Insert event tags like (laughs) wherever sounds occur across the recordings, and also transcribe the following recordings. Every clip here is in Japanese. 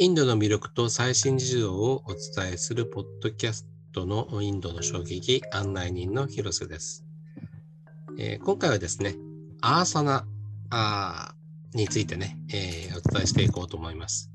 インドの魅力と最新事情をお伝えするポッドキャストのインドの衝撃案内人の広瀬です。えー、今回はですね、アーサナあーについてね、えー、お伝えしていこうと思います。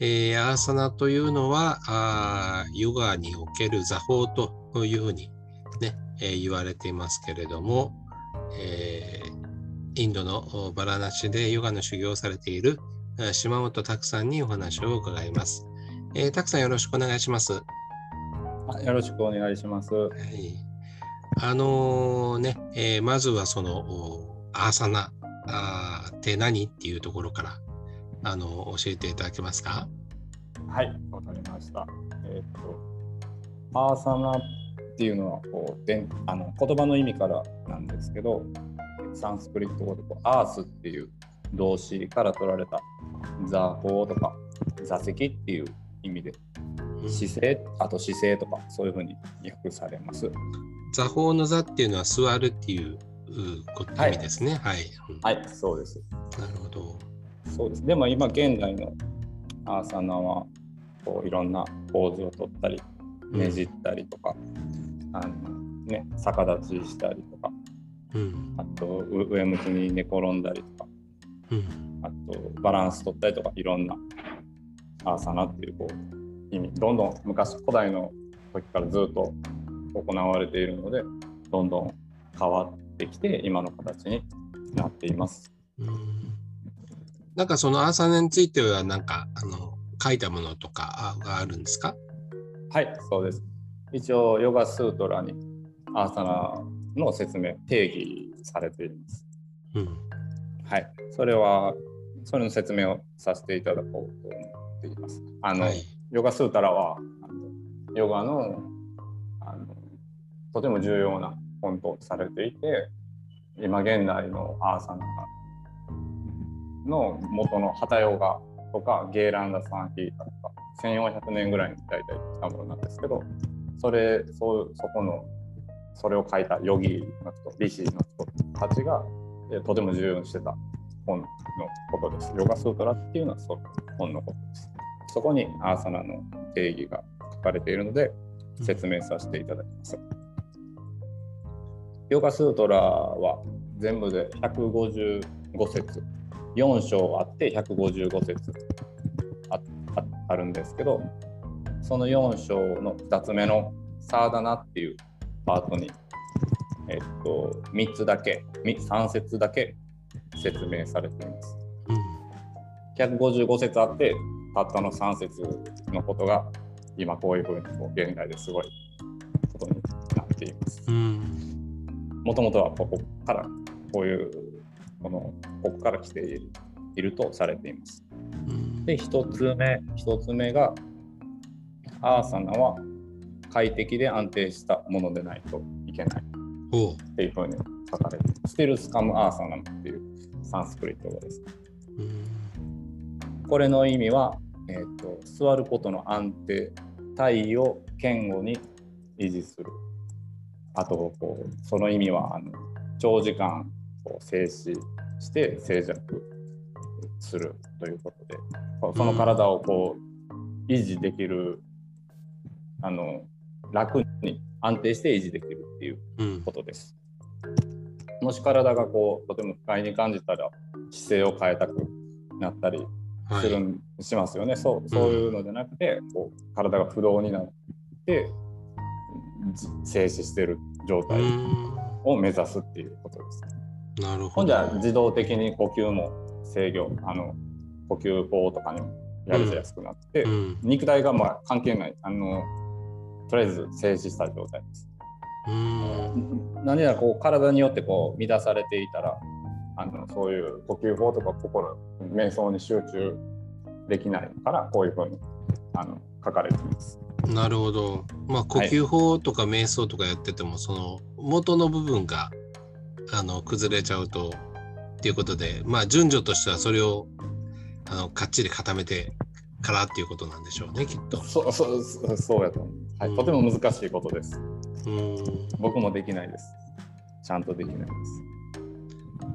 えー、アーサナというのはあヨガにおける座法というふうにね、えー、言われていますけれども、えー、インドのバラナシでヨガの修行をされている島本拓さんにお話を伺います。えー、拓さんよろしくお願いします。よろしくお願いします。はい、あのー、ね、えー、まずはそのアーサナあって何っていうところからあの教えていただけますか？はい、わかりました。えっ、とアーサナっていうのはこうであの言葉の意味からなんですけど、サンスクリット語でこうアースっていう動詞から取られた座法とか座席っていう意味で姿勢、あと姿勢とかそういうふうに訳されます。座法の座っていうのは座るっていう意味ですね。はい、はい、はい、そうです。なるほど。そうです。でも今現代のアーサナはこういろんなポーズをとったりねじったりとか、うん、あのね逆立ちしたりとか、うん、あと上向きに寝転んだりとか、うん、あとバランス取ったりとかいろんなアーサナっていうこう意味どんどん昔古代の時からずっと行われているのでどんどん変わってきて今の形になっています。うんなんかそのアーサナについてはなんかあの書いたものとかがあるんですか？はいそうです。一応ヨガスートラにアーサナの説明定義されています。うんはい、それは、それの説明をさせていただこうと思っています。あの、はい、ヨガスータラは、ヨガのあのとても重要な本とされていて、今現代のアーサナの元のハタヨガとかゲーランダ・サンヒータとか1400年ぐらいに大体来たものなんですけどそれそうそこのそれを書いたヨギの人リシーの人たちがとても重要にしてた本のことです。ヨガスートラっていうのはそ本のことです。そこにアーサナの定義が書かれているので説明させていただきます。ヨガスートラは全部で155節4章あって155節ああるんですけどその4章の2つ目のサーダナっていうパートにえっと、3つだけ、3節だけ説明されています。うん、155節あって、たったの3節のことが、今こういうふうにこう現代ですごいことになっています。もともとはここからこういうこのここから来ているとされています。で1つ目1つ目がアーサナは快適で安定したものでないといけない。っていうふうに書かれてステルスカムアーサナムっていうサンスクリット語です。これの意味は、えーと、座ることの安定体位を堅固に維持するあとこうその意味はあの長時間こう静止して静寂するということでその体をこう維持できるあの楽に安定して維持できるっていうことです。うん、もし体がこうとても不快に感じたら姿勢を変えたくなったりする、はい、しますよねそうそういうのじゃなくて、こう体が不動になって静止してる状態を目指すっていうことです。なるほど。ほんじゃ自動的に呼吸も制御あの呼吸法とかにもやりやすくなって、うん、肉体がまあ関係ないあのとりあえず静止した状態です。何やらこう体によってこう乱されていたらあのそういう呼吸法とか心瞑想に集中できないからこういうふうにあの書かれています。なるほど。まあ呼吸法とか瞑想とかやってても、はい、その元の部分があの崩れちゃうとっていうことでまあ順序としてはそれをあのかっちり固めてからっていうことなんでしょうねきっと。そうそうそうやと思う、はい、とても難しいことです。うん僕もできないです。ちゃんとできないです。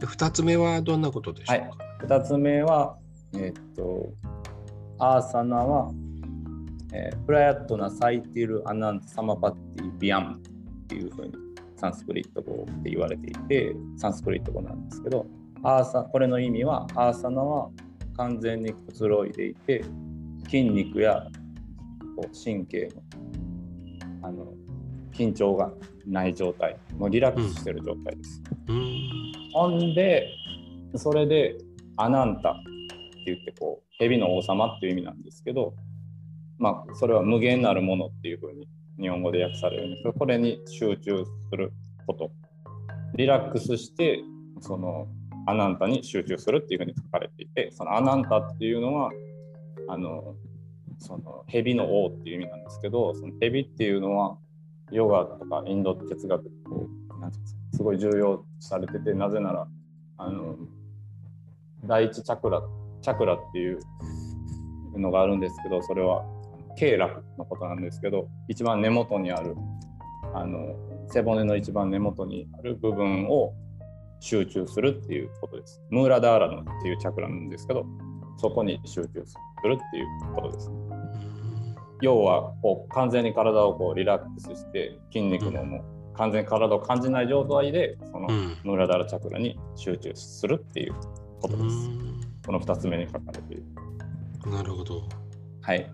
で2つ目はどんなことでしょうか、はい、2つ目は、えー、っとアーサナは、えー、プラヤットナサイティル・アナンサマパッティ・ビアンっていうふうにサンスクリット語って言われていてサンスクリット語なんですけどアーサこれの意味はアーサナは完全にくつろいでいて筋肉やこう神経のあの緊張がない状態。もうリラックスしてる状態です。うん、ほんでそれでアナンタって言ってこう蛇の王様っていう意味なんですけどまあそれは無限なるものっていうふうに日本語で訳されるんですけどこれに集中すること。リラックスしてそのアナンタに集中するっていうふうに書かれていてそのアナンタっていうのはあのその蛇の王っていう意味なんですけどその蛇っていうのはヨガとかインド哲学こうなんてすごい重要されててなぜならあの第一チャクラチャクラっていうのがあるんですけどそれは経絡のことなんですけど一番根元にあるあの背骨の一番根元にある部分を集中するっていうことです。ムーラダーラのっていうチャクラなんですけどそこに集中するっていうことです。要はこう完全に体をこうリラックスして筋肉ももう完全に体を感じない状態でそのムーラダーラチャクラに集中するっていうことです。この2つ目に書かれている。なるほど。はい。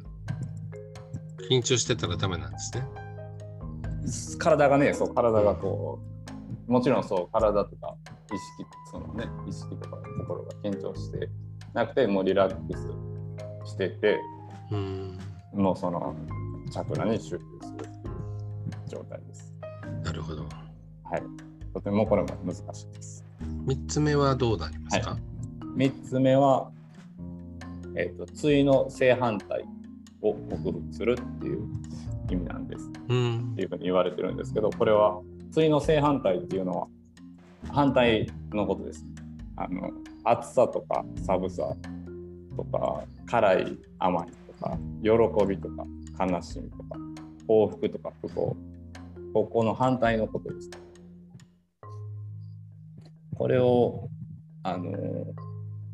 緊張してたらダメなんですね。体がね、そう、体がこう、もちろんそう、体とか意識、そのね、意識とか心が緊張してなくて、もうリラックスしてて、うん、もうそのチャクラに集中するっていう状態です。なるほど。はい。とてもこれも難しいです。3つ目はどうなりますか、はい、?3 つ目は、えーと、対の正反対を克服するっていう意味なんです、うん、っていうふうに言われてるんですけどこれは対の正反対っていうのは反対のことです。あの暑さとか寒さとか辛い甘いとか喜びとか悲しみとか幸福とか不幸。ここの反対のことです。これをあの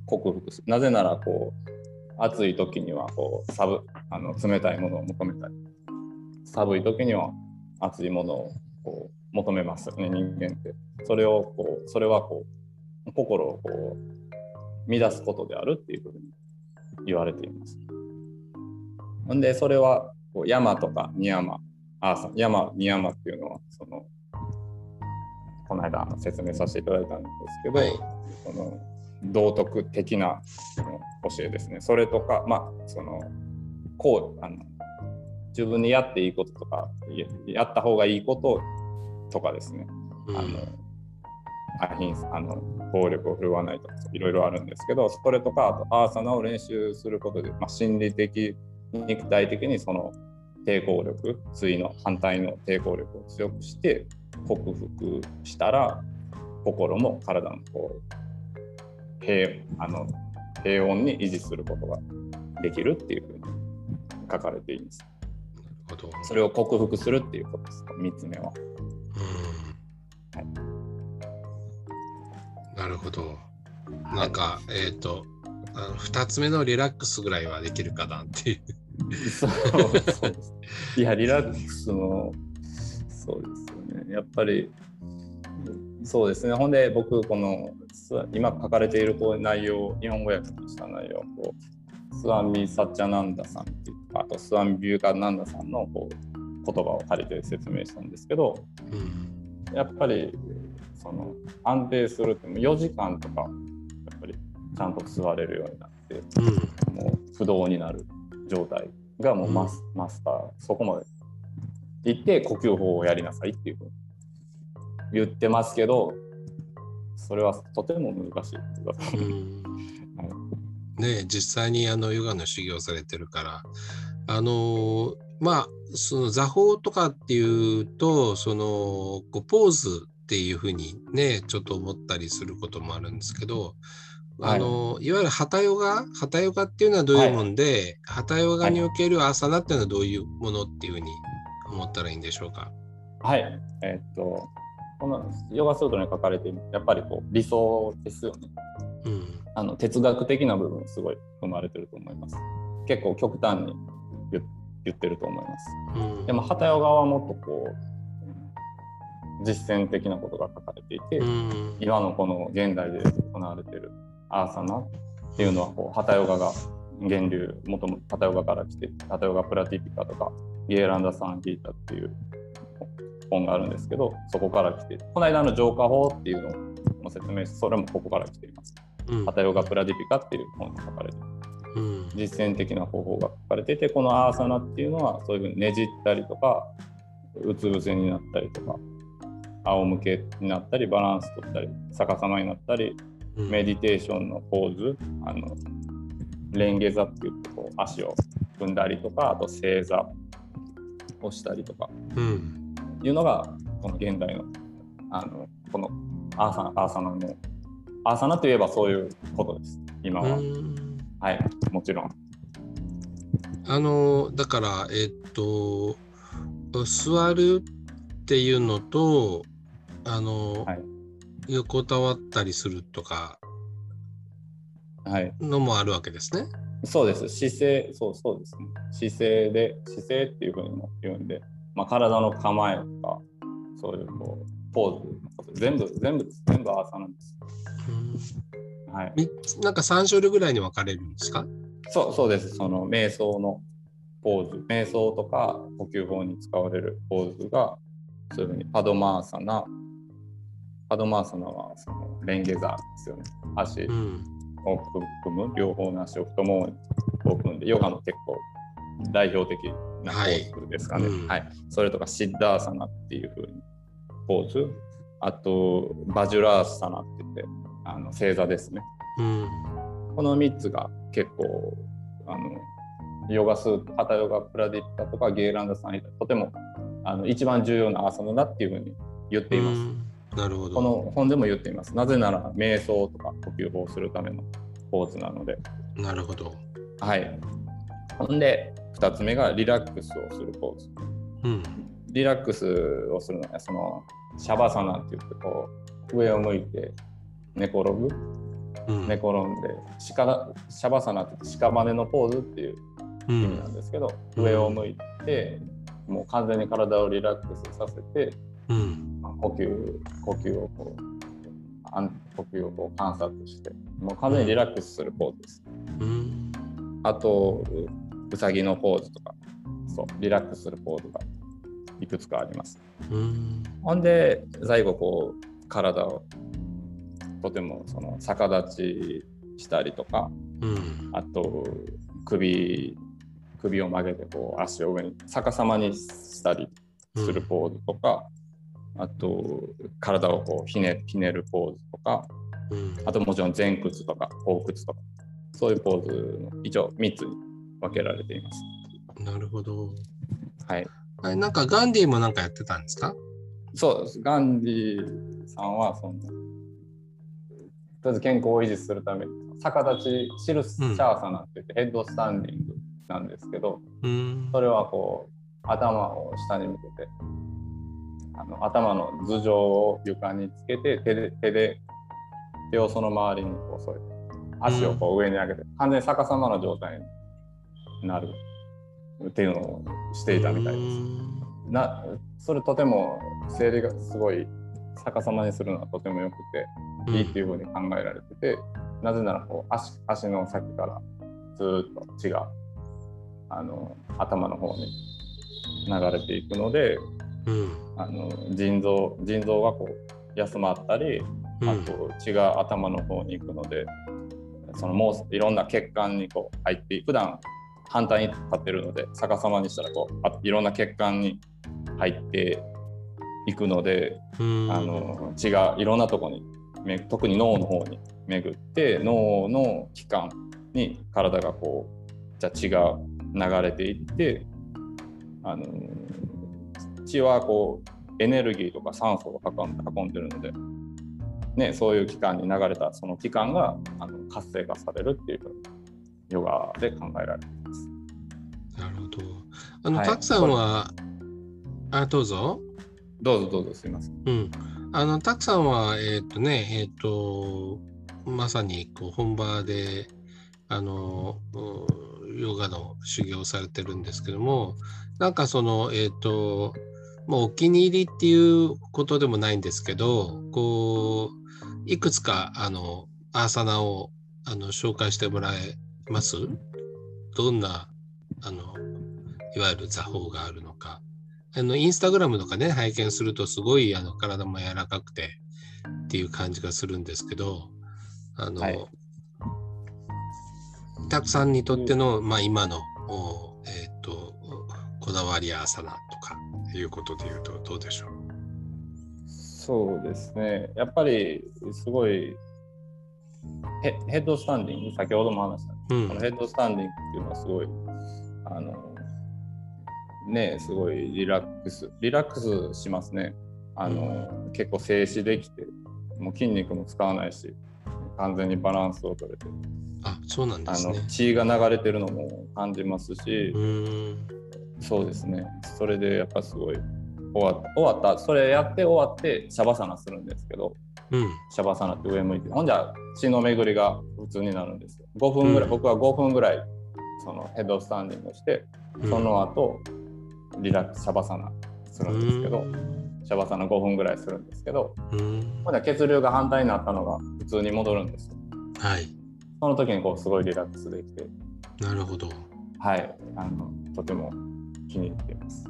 克服する。なぜならこう暑い時にはこう寒あの冷たいものを求めたり寒い時には熱いものをこう求めますよね人間って。それをこうそれはこう心をこう乱すことであるっていうふうに言われています。んでそれはこう山とか二山あ山二山っていうのはそのこの間説明させていただいたんですけど、はい、その道徳的な教えですね。それとか、まあ、そのこうあの自分にやっていいこととかやった方がいいこととかですね。うん、あのアヒンあの暴力を振るわないとかいろいろあるんですけどそれとかあとアーサナを練習することで、まあ、心理的肉体的にその抵抗力対の反対の抵抗力を強くして克服したら心も体もこう平あの平穏に維持することができるっていうふうに書かれています。それを克服するっていうことです、3つ目は。はい、なるほど。なんか、はい、えっ、ー、とあの、2つ目のリラックスぐらいはできるかなっていう。そうそうです。いや、リラックスの、そうですよね。やっぱり、そうですね。ほんで、僕、この今書かれているこう内容、日本語訳した内容こうスワミ・サッチャナンダさんっていうあとスワミ・ビューカナンダさんのこう言葉を借りて説明したんですけど、うん、やっぱりその安定するって4時間とかやっぱりちゃんと座れるようになって、うん、もう不動になる状態がもうマスうん、マスター。そこまで行って呼吸法をやりなさいっていうふうに言ってますけどそれはとても難しいことだと思う。(laughs) ね実際にあのヨガの修行されてるから。あのまあその座法とかっていうとそのこうポーズっていうふうにねちょっと思ったりすることもあるんですけど、はい、あのいわゆるハタヨガ？ハタヨガっていうのはどういうもんで、はい、ハタヨガにおけるアーサナっていうのはどういうものっていうふうに思ったらいいんでしょうか？はい、えー、っとこのヨガスートに書かれているやっぱりこう理想ですよね。うん、あの哲学的な部分すごい生まれてると思います。結構極端に言言ってると思います。うんでも旗ヨガはもっとこう実践的なことが書かれていて、うん今のこの現代で行われているアーサナっていうのはこう旗ヨガが源流もともと旗ヨガから来て旗ヨガプラティピカとかゲーランダ・サンギータっていう本があるんですけどそこから来てこの間の浄化法っていうのを説明してそれもここから来ています。うん。旗ヨガプラティピカっていう本に書かれてうん。実践的な方法が書かれていてこのアーサナっていうのはそういうふうにねじったりとかうつ伏せになったりとか仰向けになったりバランス取ったり逆さまになったりうんメディテーションのポーズあのレンゲ座って言ってこう足を踏んだりとかあと正座をしたりとか。うん。いうのがこの現代のあのこのアーサナアーサナのアーサナといえばそういうことです。今は、うん。はい。もちろん。あのだからえっと座るっていうのとあの、はい横たわったりするとかはいのもあるわけですね。そうです。姿勢、そうそうですね。姿勢で、姿勢っていうふうにも言うんで、まあ、体の構えとか、そういうこうポーズのこと、全部、全部。全部アーサなんです。うんはい。みなんか3種類ぐらいに分かれるんですか？そうそうです。その瞑想のポーズ、瞑想とか呼吸法に使われるポーズが、そういうふうにパドマーサナ、パドマーサナはそのレンゲザーですよね。足うんを組む、両方の足を太ももにこう組んで、ヨガの結構代表的なポーズですかね。はいはいそれとかシッダーサナっていう風にポーズ。あと、バジュラーサナって言って、あの正座ですね。うんこの3つが結構、あのヨガスーツ、ハタヨガプラディピカとかゲーランダさんにとてもあの一番重要なアーサナだっていうふうに言っています。うんなるほど。この本でも言っています。なぜなら瞑想とか呼吸法をするためのポーズなので。なるほど。はい。ほんで、2つ目がリラックスをするポーズ。うんリラックスをするのは、そのシャバサナって言って、こう、上を向いて寝転ぶ、うん寝転んで、シカシャバサナって言って屍のポーズっていうう意味なんんですけど、うん上を向いて、もう完全に体をリラックスさせて、うん呼吸呼吸をこうあん呼吸をこう観察してもう完全にリラックスするポーズです。うんあとううさぎのポーズとかそうリラックスするポーズがいくつかあります。うんほんで最後こう体をとてもその逆立ちしたりとかうんあと首首を曲げてこう足を上に逆さまにしたりするポーズとか、あと体をこうひねひねるポーズとかうんあともちろん前屈とか後屈とかそういうポーズの一応3つに分けられています。なるほど。はい、あれなんかガンディもなんかやってたんですか？そうです。ガンディさんはそのとりあえず健康を維持するために逆立ちシルシャーサナって言ってヘッドスタンディングなんですけど、うんそれはこう頭を下に向けてあの頭の頭上を床につけて手で手で手をその周りにこう添えて足をこう上に上げて、完全に逆さまの状態になるっていうのをしていたみたいです。なそれとても生理がすごい逆さまにするのはとてもよくていいっていうふうに考えられてて、なぜならこう足足の先からずーっと血があの頭の方に流れていくのでうんあの腎臓腎臓がこう休まったりうん。あと血が頭の方に行くので、そのもういろんな血管にこう入って普段反対に立ってるので逆さまにしたらこうあいろんな血管に入っていくので、うん。あの血がいろんなとこにめ特に脳の方に巡って脳の器官に体がこうじゃ血が流れていってあの血はこうエネルギーとか酸素を運んでるので、ね、そういう器官に流れたその器官があの活性化されるっていうヨガで考えられています。なるほど。あの、はいたくさんは、あ、どうぞ。どうぞどうぞすいません。うん。あの、たくさんは、えっ、とね、えっ、と、まさにこう本場で、あの、うんヨガの修行をされてるんですけども、なんかその、えっ、ー、と、もうお気に入りっていうことでもないんですけど、こう、いくつか、あの、アーサナをあの紹介してもらえます？どんな、あの、いわゆる座法があるのか。あの、インスタグラムとかね、拝見するとすごいあの体も柔らかくてっていう感じがするんですけど、あの、はい、たくさんにとっての、まあ今の、えっ、ー、と、こだわりアーサナいうことで言うとどうでしょう？そうですね。やっぱりすごいヘヘッドスタンディング、先ほども話した、うん、このヘッドスタンディングっていうのはすごい、あの、ね、すごいリラックス、リラックスしますね。あの、うん、結構静止できて、もう筋肉も使わないし、完全にバランスを取れて。あ、そうなんですね。血が流れてるのも感じますし、そうですね。それでやっぱすごい終わった終わった。それやって終わってシャバサナするんですけど、うん、シャバサナって上向いてほんじゃ血の巡りが普通になるんですよ。5分ぐらい、うん、僕は5分ぐらいそのヘッドスタンディングしてその後リラックスシャバサナするんですけど、うん、シャバサナ5分ぐらいするんですけど、うん、ほんじゃ血流が反対になったのが普通に戻るんですよ。はい。その時にこうすごいリラックスできて。なるほど。はい。あのとても気に入っています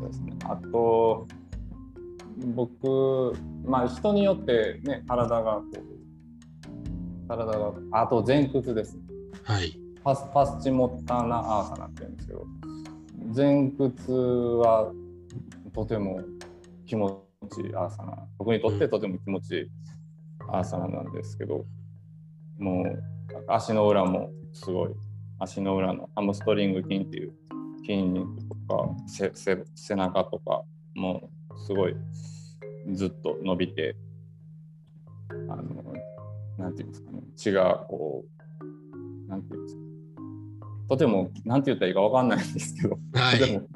そうですね。あと、僕、まあ人によってね、体がこう、体が、あと前屈です。はい。パスパスチモッターナアーサナって言うんですけど、前屈はとても気持ちいいアーサナ。僕にとってとても気持ちいいアーサナなんですけど、もう足の裏もすごい、足の裏のハムストリング筋っていう筋肉とか背中とかもすごいずっと伸びてあのなんていうんですかね血がこうなんていうんですかとてもなんて言ったらいいかわかんないんですけど、はい、とても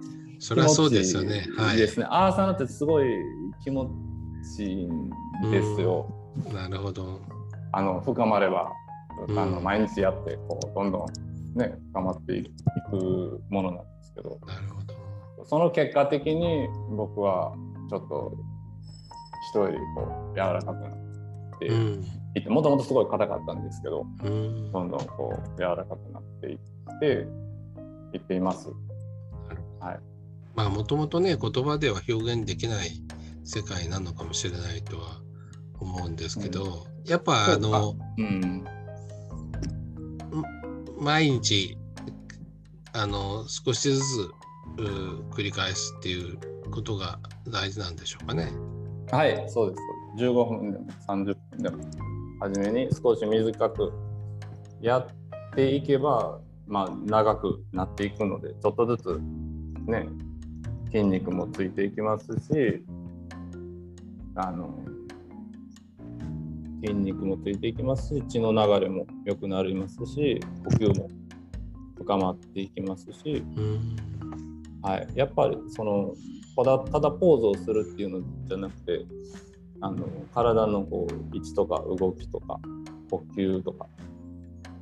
それはそうですよね。はい、ですね。アーサナってすごい気持ちいいんですよ。なるほど。あの深まれば、あの毎日やってこうどんどんね深まっていくものなんけど。なるほど。その結果的に僕はちょっと人よりこう柔らかくなっていってもともとすごい硬かったんですけど、うん、どんどんこう柔らかくなっていっていっています。はい、まあもともとね言葉では表現できない世界なのかもしれないとは思うんですけど、うん、やっぱあの、うん、毎日あの少しずつ繰り返すっていうことが大事なんでしょうかね。はい、そうです。15分でも30分でも初めに少し短くやっていけば、まあ、長くなっていくのでちょっとずつね筋肉もついていきますしあの筋肉もついていきますし血の流れも良くなりますし呼吸も深まっていきますし、はい、やっぱりそのただただポーズをするっていうのじゃなくてあの体のこう位置とか動きとか呼吸とか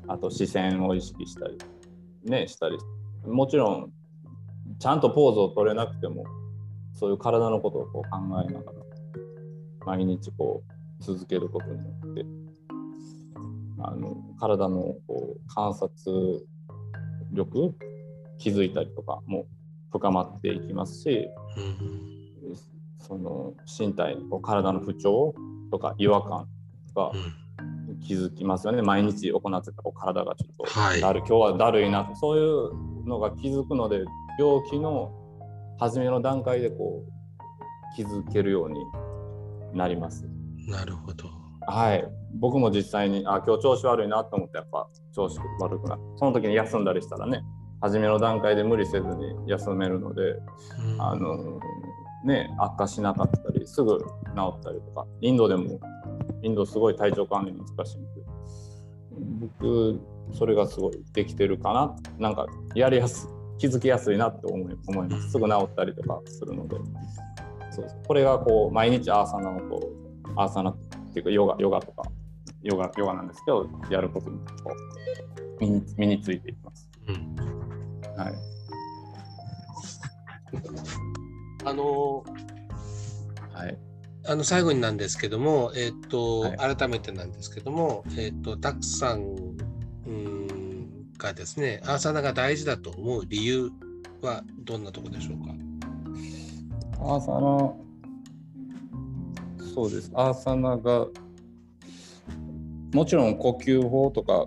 あと視線を意識したりねしたり。もちろんちゃんとポーズを取れなくてもそういう体のことをこう考えながら毎日こう続けることによってあの体のこう観察力気づいたりとかも深まっていきますし、うん、その身体の体の不調とか違和感が気づきますよね、毎日行ってた体がちょっとだる、はい、今日はだるいなとそういうのが気づくので病気の初めの段階でこう気づけるようになります。なるほど。はい。僕も実際にあ今日調子悪いなと思ってやっぱ調子悪くなってその時に休んだりしたらね初めの段階で無理せずに休めるので、うん、あのね悪化しなかったりすぐ治ったりとかインドでもインドすごい体調管理難しいんで僕それがすごいできてるかななんかやりやす気づきやすいなって思い思いますすぐ治ったりとかするのでそうこれがこう毎日アーサナのこうアーサナっていうかヨガヨガとかヨガヨガなんですけどやることにこう身に身についていきます。うん (laughs) はい、あのはいあの最後になんですけども、えっ、と、はい改めてなんですけども、えっ、と、たくさんうんがですね、アーサナが大事だと思う理由はどんなところでしょうか？アーサナそうです。アーサナがもちろん呼吸法とか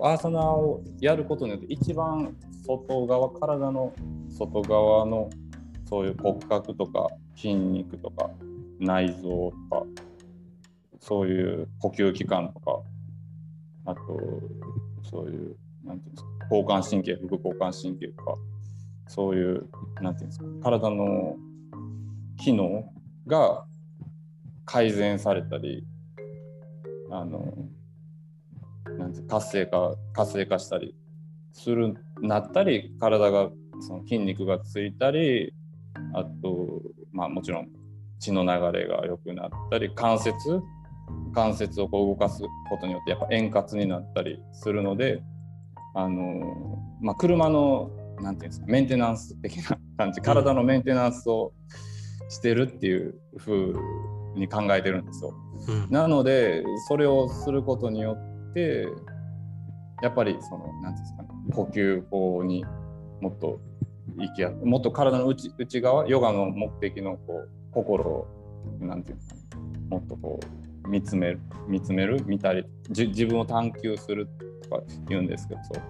アーサナをやることによって一番外側体の外側のそういう骨格とか筋肉とか内臓とかそういう呼吸器官とかあとそういうなんていうんですか交感神経副交感神経とかそういうなんていうんですか体の機能が改善されたりあのなんて活性化活性化したりするなったり体がその筋肉がついたりあとまあもちろん血の流れが良くなったり関節関節をこう動かすことによってやっぱ円滑になったりするのであの、まあ、車のなんていうんですかメンテナンス的な感じ体のメンテナンスをしてるっていう風に考えてるんですよ。うんなのでそれをすることによってやっぱりそのなんていうんですかね呼吸法にもっと行きやもっと体の内内側ヨガの目的のこう心をなんていうんですかねもっとこう見つめる見つめる見たりじ自分を探求するとか言うんですけどそ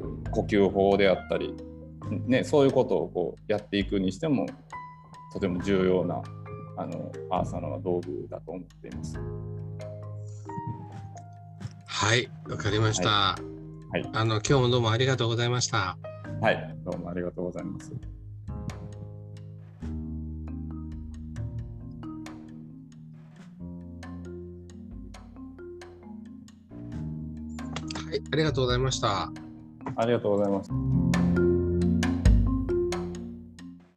ううん呼吸法であったり、ね、そういうことをこうやっていくにしてもとても重要なあのアーサナは道具だと思っています。はい、わかりました。はいあの今日もどうもありがとうございました。はい、どうもありがとうございます。はい、ありがとうございました。ありがとうございます。